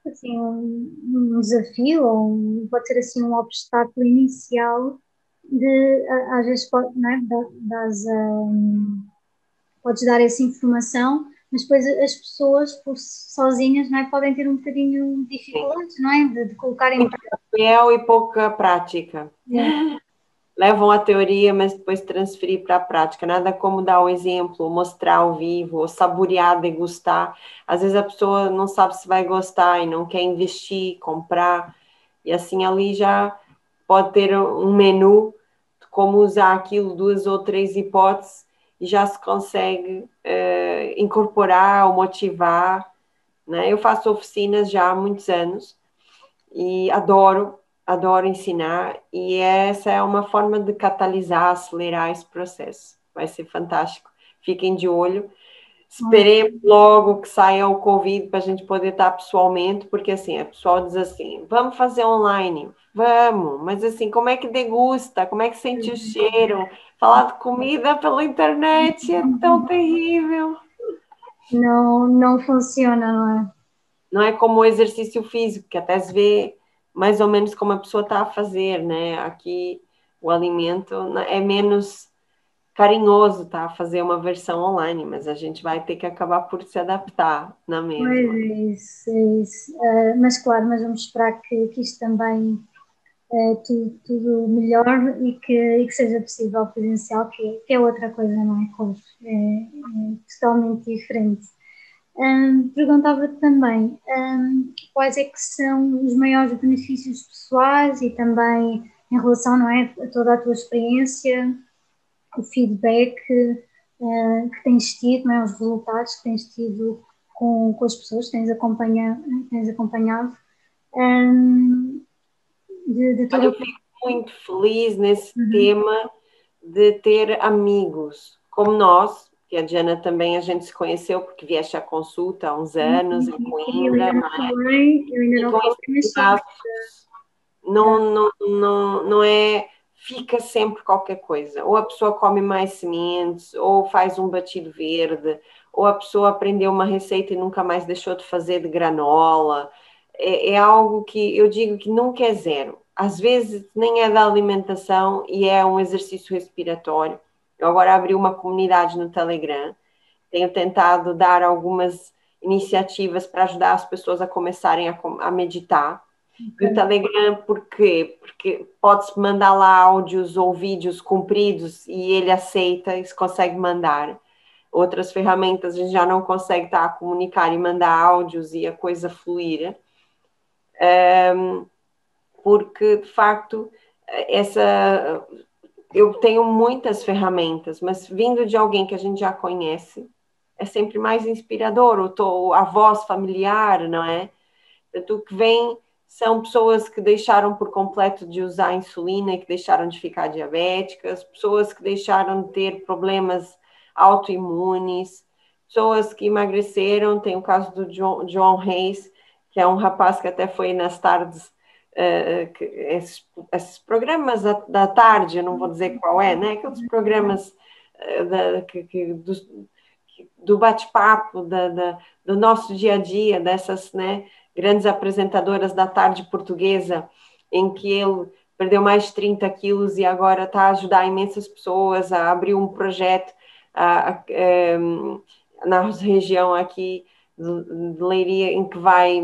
assim, um, desafio, ou um, pode ser assim um obstáculo inicial de, às vezes, pode, não é? Das, um, podes dar essa informação, mas depois as pessoas, por sozinhas, não é? podem ter um bocadinho de dificuldades, não é? De, de colocar em
prática. e pouca prática. É. levam a teoria, mas depois transferir para a prática. Nada como dar o exemplo, mostrar ao vivo, saborear, degustar. Às vezes a pessoa não sabe se vai gostar e não quer investir, comprar, e assim ali já pode ter um menu de como usar aquilo, duas ou três hipóteses, e já se consegue uh, incorporar ou motivar. Né? Eu faço oficinas já há muitos anos e adoro adoro ensinar e essa é uma forma de catalisar, acelerar esse processo. Vai ser fantástico. Fiquem de olho. Esperemos logo que saia o Covid para a gente poder estar pessoalmente, porque assim, a pessoa diz assim: vamos fazer online, vamos, mas assim, como é que degusta? Como é que sente o cheiro? Falar de comida pela internet é tão terrível.
Não, não funciona, não é?
Não é como o exercício físico, que até se vê mais ou menos como a pessoa está a fazer, né? Aqui o alimento né, é menos carinhoso, tá? Fazer uma versão online, mas a gente vai ter que acabar por se adaptar na mesma.
Pois é isso, é isso. Uh, mas claro, mas vamos esperar que, que isto também uh, tudo, tudo melhor e que, e que seja possível presencial, que, que é outra coisa, não é? É, é totalmente diferente. Um, perguntava também um, quais é que são os maiores benefícios pessoais e também em relação não é, a toda a tua experiência, o feedback uh, que tens tido, não é, os resultados que tens tido com, com as pessoas que tens, acompanha, tens acompanhado. Um,
de, de toda... Eu fico muito feliz nesse uhum. tema de ter amigos como nós, que a Diana também a gente se conheceu porque vieste à consulta há uns anos em Coimbra, não é? Eu ainda não, não, não, não é fica sempre qualquer coisa. Ou a pessoa come mais sementes, ou faz um batido verde, ou a pessoa aprendeu uma receita e nunca mais deixou de fazer de granola. É, é algo que eu digo que nunca é zero. Às vezes nem é da alimentação e é um exercício respiratório eu agora abri uma comunidade no Telegram, tenho tentado dar algumas iniciativas para ajudar as pessoas a começarem a, a meditar. E o Telegram, por quê? Porque pode-se mandar lá áudios ou vídeos compridos e ele aceita e se consegue mandar. Outras ferramentas a gente já não consegue estar a comunicar e mandar áudios e a coisa fluir. Um, porque, de facto, essa eu tenho muitas ferramentas, mas vindo de alguém que a gente já conhece, é sempre mais inspirador, tô, a voz familiar, não é? Tanto que vem são pessoas que deixaram por completo de usar insulina que deixaram de ficar diabéticas, pessoas que deixaram de ter problemas autoimunes, pessoas que emagreceram, tem o caso do John, John Reis, que é um rapaz que até foi nas tardes uh, esses, esses, programas da, da, tarde, eu não vou dizer qual é, né? Aqueles programas uh, da, que, que, do, do bate-papo, da, da, do nosso dia a dia, dessas né, grandes apresentadoras da tarde portuguesa, em que ele perdeu mais de 30 quilos e agora está a ajudar imensas pessoas a abrir um projeto a, a, a, na região aqui de Leiria, em que vai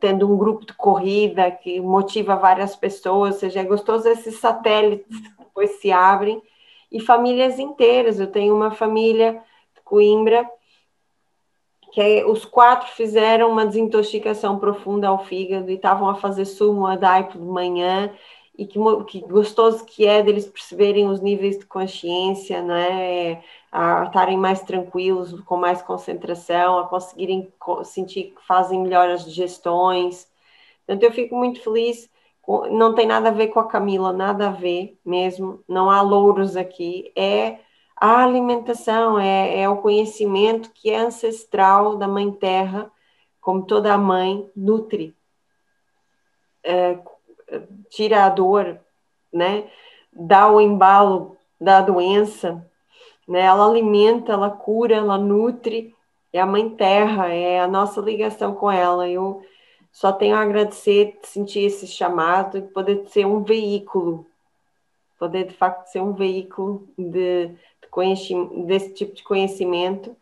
tendo um grupo de corrida que motiva várias pessoas, ou seja, é gostoso esses satélites que depois se abrem, e famílias inteiras. Eu tenho uma família de Coimbra que é, os quatro fizeram uma desintoxicação profunda ao fígado e estavam a fazer sumo a daipo de manhã e que, que gostoso que é deles perceberem os níveis de consciência, né? A estarem mais tranquilos, com mais concentração, a conseguirem sentir que fazem melhor as digestões. Portanto, eu fico muito feliz. Não tem nada a ver com a Camila, nada a ver mesmo. Não há louros aqui. É a alimentação, é, é o conhecimento que é ancestral da Mãe Terra, como toda a mãe, nutre. É, tira a dor, né? Dá o embalo da doença, né? Ela alimenta, ela cura, ela nutre, é a mãe terra, é a nossa ligação com ela. Eu só tenho a agradecer, sentir esse chamado poder ser um veículo, poder de facto ser um veículo de, de desse tipo de conhecimento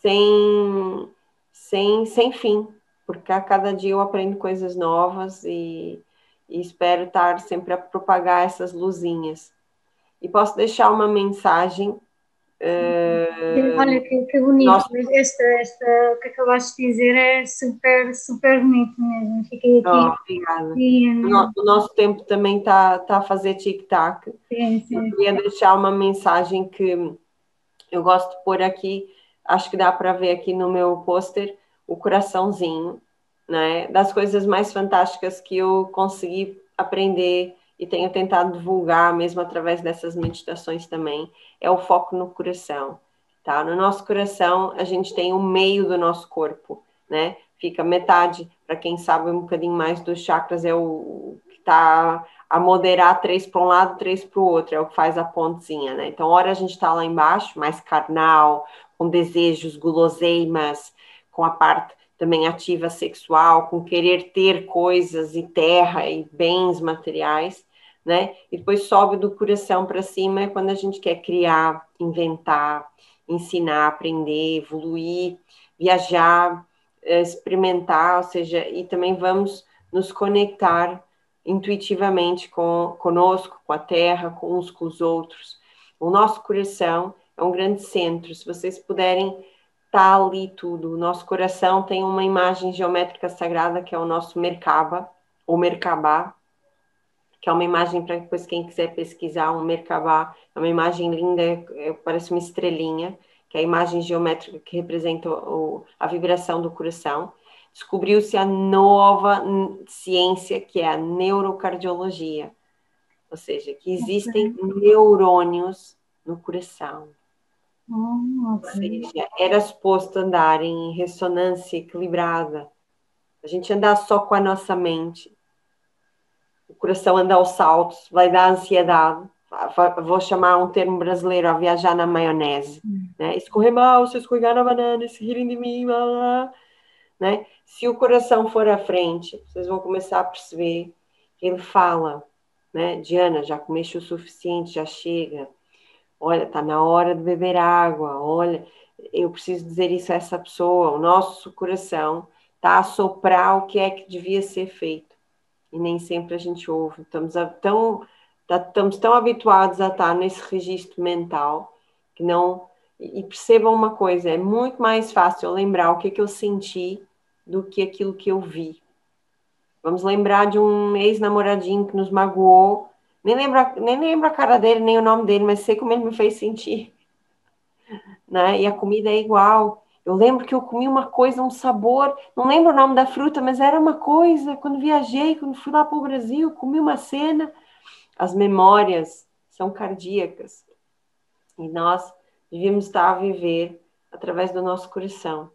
sem, sem, sem fim, porque a cada dia eu aprendo coisas novas e, e espero estar sempre a propagar essas luzinhas. E posso deixar uma mensagem
Uh, Olha que, que bonito, nós... esta, esta, o que acabaste de dizer é super, super bonito mesmo. Fiquei aqui. Oh, obrigada.
E, o, no, o, nosso tempo também está tá a fazer tic-tac. Sim, sim. Eu queria deixar uma mensagem que eu gosto de pôr aqui, acho que dá para ver aqui no meu pôster, o coraçãozinho, né? Das coisas mais fantásticas que eu consegui aprender e tenho tentado divulgar, mesmo através dessas meditações também, é o foco no coração, tá? No nosso coração, a gente tem o meio do nosso corpo, né? Fica metade, para quem sabe um bocadinho mais dos chakras, é o que está a moderar três para um lado, três para o outro, é o que faz a pontezinha, né? Então, hora a gente está lá embaixo, mais carnal, com desejos, guloseimas, com a parte também ativa sexual, com querer ter coisas e terra e bens materiais, né? E depois sobe do coração para cima é quando a gente quer criar, inventar, ensinar, aprender, evoluir, viajar, eh, experimentar, ou seja, e também vamos nos conectar intuitivamente com conosco, com a terra, com uns com os outros. O nosso coração é um grande centro. Se vocês puderem está ali tudo. O nosso coração tem uma imagem geométrica sagrada que é o nosso Merkaba, ou Merkabá, que é uma imagem para depois quem quiser pesquisar, um Merkabá, é uma imagem linda, é, parece uma estrelinha, que é a imagem geométrica que representa o, a vibração do coração. Descobriu-se a nova ciência, que é a neurocardiologia, ou seja, que existem neurônios no coração. Ou seja, era suposto andar em ressonância equilibrada. A gente andar só com a nossa mente. O coração anda aos saltos, vai dar ansiedade. Vou chamar um termo brasileiro, a viajar na maionese. Hum. Né? Escorrer mal, se escorregar na banana, se rirem de mim, blá, blá, né? Se o coração for à frente, vocês vão começar a perceber que ele fala, né? Diana, já comeste o suficiente, já chega olha, está na hora de beber água, olha, eu preciso dizer isso a essa pessoa, o nosso coração está a soprar o que é que devia ser feito. E nem sempre a gente ouve. Estamos a, tão, tá, estamos tão habituados a estar nesse registro mental que não. E percebam uma coisa: é muito mais fácil lembrar o que, é que eu senti do que aquilo que eu vi. Vamos lembrar de um ex-namoradinho que nos magoou nem lembro, nem lembro a cara dele, nem o nome dele, mas sei como ele me fez sentir. Né? E a comida é igual. Eu lembro que eu comi uma coisa, um sabor, não lembro o nome da fruta, mas era uma coisa. Quando viajei, quando fui lá para o Brasil, comi uma cena. As memórias são cardíacas. E nós devíamos estar a viver através do nosso coração.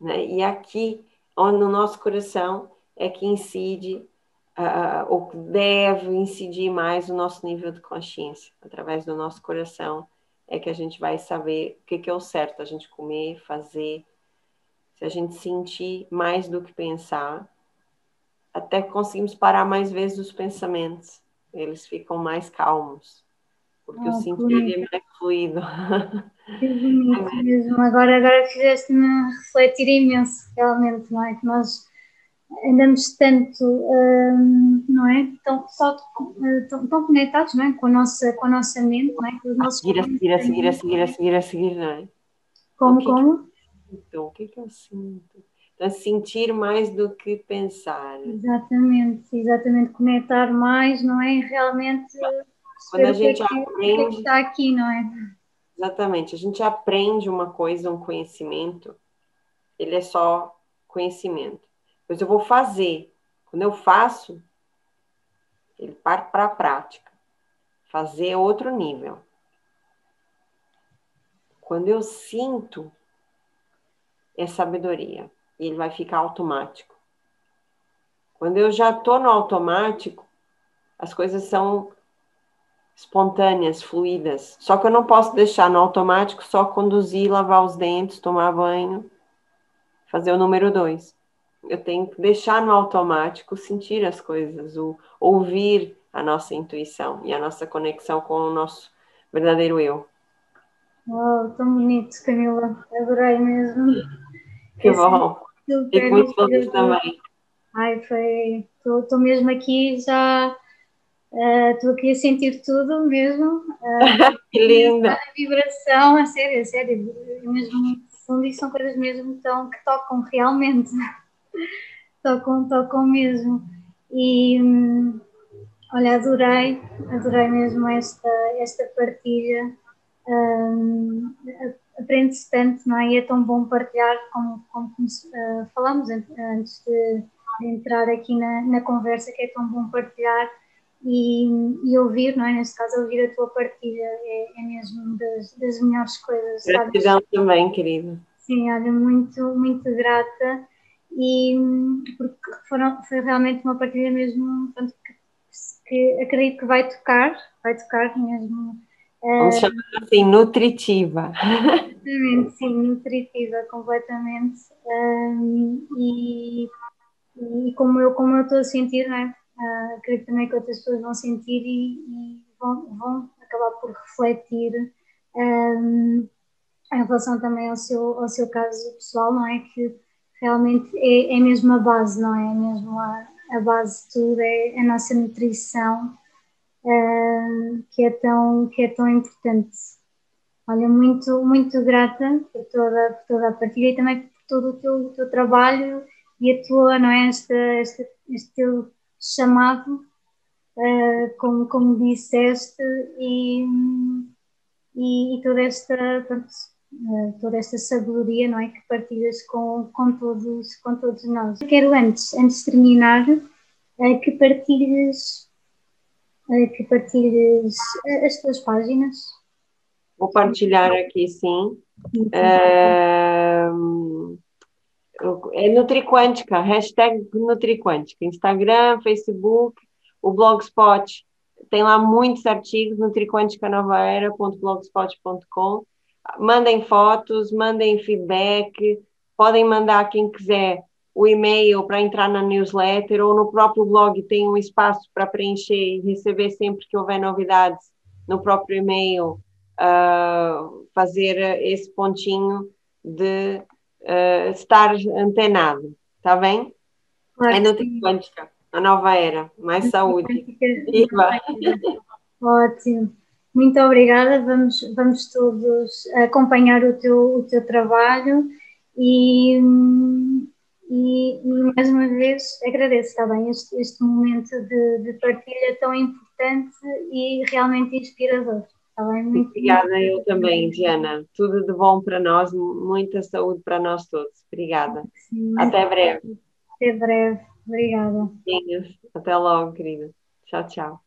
Né? E aqui, no nosso coração, é que incide uh, ou deve incidir mais o nosso nível de consciência, através do nosso coração, é que a gente vai saber o que, que é o certo, a gente comer, fazer. Se a gente sentir mais do que pensar, até conseguimos parar mais vezes os pensamentos, eles ficam mais calmos, porque ah, o sentir é mais fluido.
Que bonito mesmo. Agora, agora fizeste-me refletir imenso, realmente, não é? Que nós andamos tanto, hum, não é? Tão, só, eh, tão, tão, conectados, não é? Com a nossa, com a nossa mente, não é? Com os nossos
a seguir, a seguir, a seguir, a seguir, a seguir, não é?
Como, como?
então, o que é que eu sinto? Então, sentir mais do que pensar.
Exatamente, exatamente, conectar mais, não é? Realmente
quando a gente aprende...
O que, é que está aqui, não é?
Exatamente, a gente aprende uma coisa, um conhecimento, ele é só conhecimento Pois eu vou fazer. Quando eu faço, ele parte para a prática. Fazer é outro nível. Quando eu sinto, é sabedoria. E ele vai ficar automático. Quando eu já estou no automático, as coisas são espontâneas, fluídas. Só que eu não posso deixar no automático só conduzir, lavar os dentes, tomar banho, fazer o número dois eu tenho que deixar no automático sentir as coisas, o, ouvir a nossa intuição e a nossa conexão com o nosso verdadeiro eu.
Uau, tão bonito, Camila. Adorei mesmo.
Que bom. Fico muito feliz também.
Ai, foi. Estou mesmo aqui já. Estou uh, aqui a sentir tudo mesmo. Uh,
que linda!
A vibração, a sério, a sério. Mesmo fundo, e são coisas mesmo tão, que tocam realmente. Tocam, tocam mesmo. E. Hum, olha, adorei, adorei mesmo esta, esta partilha. Um, aprende-se tanto, não é? E é tão bom partilhar, como, como uh, falamos antes de, de, entrar aqui na, na conversa, que é tão bom partilhar e, e, ouvir, não é? Neste caso, ouvir a tua partilha é, é mesmo das, das melhores coisas.
Gratidão também, querida.
Sim, olha, muito, muito grata e porque foram, foi realmente uma partilha mesmo que, que acredito que vai tocar, vai tocar mesmo
Vamos uh, chamar assim, nutritiva.
Exatamente, sim, nutritiva, completamente. E, e como eu como eu estou a sentir, não é? Uh, acredito também que outras pessoas vão sentir e, e vão, vão acabar por refletir um, em relação também ao seu, ao seu caso pessoal, não é? Que realmente é, é mesmo a base, não é? É mesmo a, a base de tudo, é a nossa nutrição uh, que, é tão, que é tão importante. Olha, muito, muito grata por toda, por toda a partilha e também por todo o teu, teu trabalho e a tua, não é, este, este, teu chamado, uh, como, como disseste, e, e, e toda esta, pronto, toda esta sabedoria, não é, que partilhas com, com, todos, com todos nós. Quero antes, antes de terminar, uh, que partilhes que partilhes eh, as tuas páginas.
Vou partilhar aqui, sim. Uh, é Nutriquântica, hashtag Nutriquântica, Instagram, Facebook, o Blogspot, tem lá muitos artigos, nutriquanticanovaera.blogspot.com. Mandem fotos, mandem feedback, podem mandar quem quiser o e-mail para entrar na newsletter ou no próprio blog tem um espaço para preencher e receber sempre que houver novidades no próprio e-mail, uh, fazer esse pontinho de uh, estar antenado, está bem? Claro, é Nutriquântica, a nova era, mais saúde. Viva!
Ótimo. Muito obrigada, vamos, vamos todos acompanhar o teu, o teu trabalho e e, mais uma vez agradeço, está bem, este, este momento de, de, partilha tão importante e realmente inspirador. Está bem?
Muito Obrigada, muito eu também, Diana. Tudo de bom para nós, muita saúde para nós todos. Obrigada. Sim, Até breve.
Até breve. Obrigada.
Até logo, querida. Tchau, tchau.